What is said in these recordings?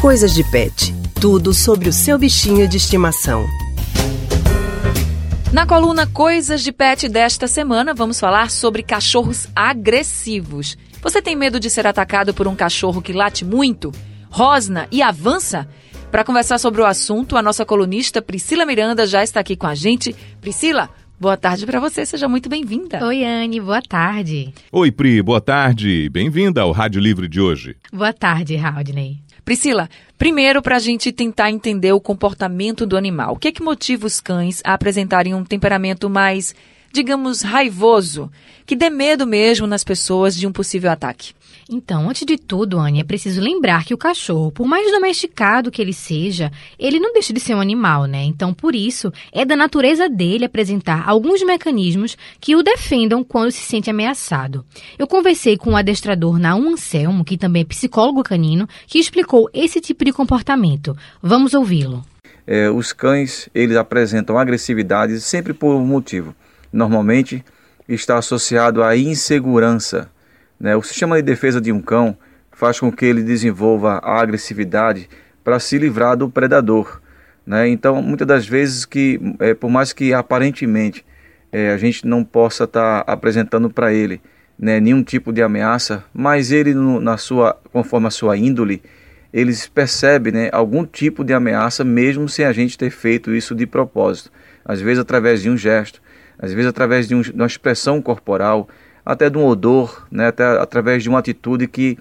Coisas de Pet. Tudo sobre o seu bichinho de estimação. Na coluna Coisas de Pet desta semana, vamos falar sobre cachorros agressivos. Você tem medo de ser atacado por um cachorro que late muito, rosna e avança? Para conversar sobre o assunto, a nossa colunista Priscila Miranda já está aqui com a gente. Priscila, boa tarde para você, seja muito bem-vinda. Oi, Anne, boa tarde. Oi, Pri, boa tarde. Bem-vinda ao Rádio Livre de hoje. Boa tarde, Haldney. Priscila, primeiro para a gente tentar entender o comportamento do animal. O que é que motiva os cães a apresentarem um temperamento mais, digamos, raivoso, que dê medo mesmo nas pessoas de um possível ataque? Então, antes de tudo, Anne, é preciso lembrar que o cachorro, por mais domesticado que ele seja, ele não deixa de ser um animal, né? Então, por isso, é da natureza dele apresentar alguns mecanismos que o defendam quando se sente ameaçado. Eu conversei com o adestrador Naum Anselmo, que também é psicólogo canino, que explicou esse tipo de comportamento. Vamos ouvi-lo. É, os cães, eles apresentam agressividade sempre por um motivo. Normalmente, está associado à insegurança né? O sistema de defesa de um cão faz com que ele desenvolva a agressividade para se livrar do predador. Né? Então, muitas das vezes que, é, por mais que aparentemente é, a gente não possa estar tá apresentando para ele né, nenhum tipo de ameaça, mas ele, no, na sua, conforme a sua índole, eles percebem né, algum tipo de ameaça, mesmo sem a gente ter feito isso de propósito. Às vezes através de um gesto, às vezes através de, um, de uma expressão corporal, até de um odor, né, até através de uma atitude que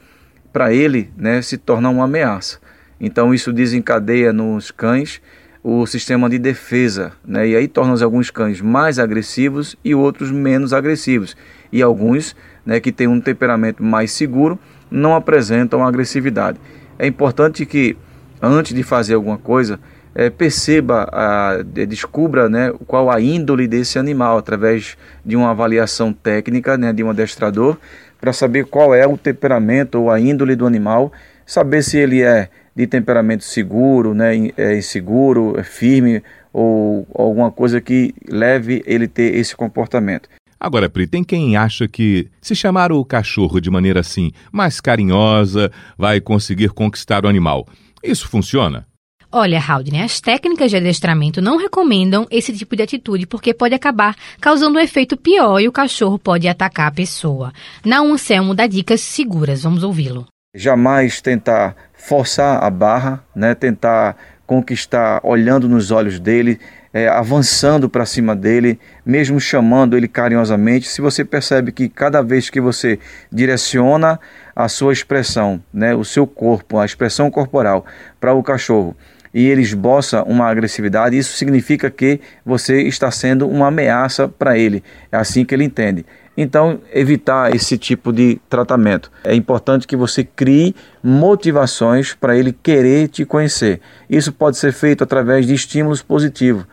para ele né, se torna uma ameaça. Então isso desencadeia nos cães o sistema de defesa, né, e aí torna alguns cães mais agressivos e outros menos agressivos. E alguns né, que têm um temperamento mais seguro não apresentam agressividade. É importante que antes de fazer alguma coisa, é, perceba, a, descubra né, qual a índole desse animal através de uma avaliação técnica né, de um adestrador para saber qual é o temperamento ou a índole do animal, saber se ele é de temperamento seguro, né, é inseguro, é firme ou alguma coisa que leve ele ter esse comportamento. Agora, Pri, tem quem acha que se chamar o cachorro de maneira assim, mais carinhosa, vai conseguir conquistar o animal. Isso funciona? Olha, Haldane, as técnicas de adestramento não recomendam esse tipo de atitude porque pode acabar causando um efeito pior e o cachorro pode atacar a pessoa. Na Anselmo dá dicas seguras, vamos ouvi-lo. Jamais tentar forçar a barra, né? tentar conquistar olhando nos olhos dele, é, avançando para cima dele, mesmo chamando ele carinhosamente. Se você percebe que cada vez que você direciona a sua expressão, né, o seu corpo, a expressão corporal para o cachorro, e ele esboça uma agressividade, isso significa que você está sendo uma ameaça para ele. É assim que ele entende. Então, evitar esse tipo de tratamento. É importante que você crie motivações para ele querer te conhecer. Isso pode ser feito através de estímulos positivos,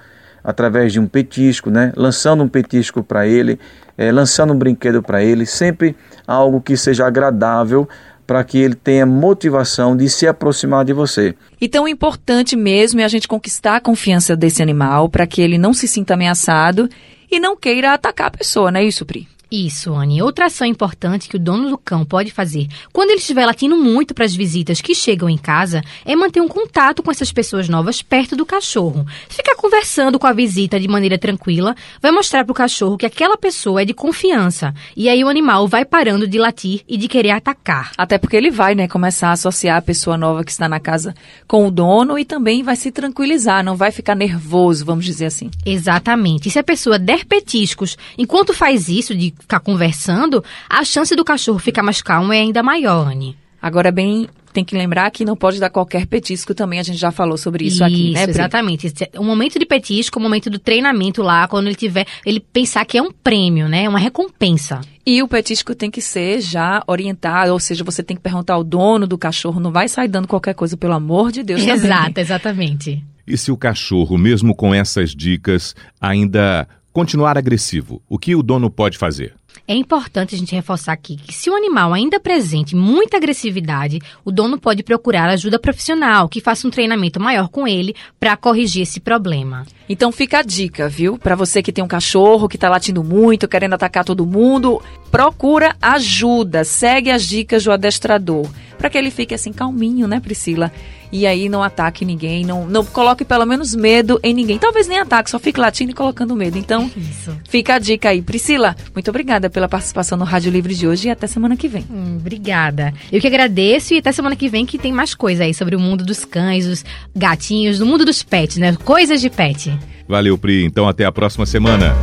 através de um petisco, né? lançando um petisco para ele, é, lançando um brinquedo para ele, sempre algo que seja agradável para que ele tenha motivação de se aproximar de você. Então, o importante mesmo é a gente conquistar a confiança desse animal para que ele não se sinta ameaçado e não queira atacar a pessoa, não é isso, Pri? Isso, Anne. Outra ação importante que o dono do cão pode fazer quando ele estiver latindo muito para as visitas que chegam em casa é manter um contato com essas pessoas novas perto do cachorro. Ficar conversando com a visita de maneira tranquila vai mostrar para o cachorro que aquela pessoa é de confiança. E aí o animal vai parando de latir e de querer atacar. Até porque ele vai, né, começar a associar a pessoa nova que está na casa com o dono e também vai se tranquilizar, não vai ficar nervoso, vamos dizer assim. Exatamente. E se a pessoa der petiscos enquanto faz isso, de ficar conversando, a chance do cachorro ficar mais calmo é ainda maior, Anne. Agora, bem, tem que lembrar que não pode dar qualquer petisco também, a gente já falou sobre isso, isso aqui, né? Isso, exatamente. O momento de petisco, o momento do treinamento lá, quando ele tiver, ele pensar que é um prêmio, né? Uma recompensa. E o petisco tem que ser já orientado, ou seja, você tem que perguntar ao dono do cachorro, não vai sair dando qualquer coisa, pelo amor de Deus. Exato, também. exatamente. E se o cachorro, mesmo com essas dicas, ainda continuar agressivo, o que o dono pode fazer? É importante a gente reforçar aqui que se o animal ainda apresente muita agressividade, o dono pode procurar ajuda profissional que faça um treinamento maior com ele para corrigir esse problema. Então fica a dica, viu? Para você que tem um cachorro que está latindo muito, querendo atacar todo mundo, procura ajuda, segue as dicas do adestrador. Para que ele fique assim calminho, né, Priscila? E aí não ataque ninguém, não, não coloque pelo menos medo em ninguém. Talvez nem ataque, só fique latindo e colocando medo. Então, Isso. fica a dica aí. Priscila, muito obrigada pela participação no Rádio Livre de hoje e até semana que vem. Hum, obrigada. Eu que agradeço e até semana que vem que tem mais coisa aí sobre o mundo dos cães, dos gatinhos, do mundo dos pets, né? Coisas de pet. Valeu, Pri. Então até a próxima semana.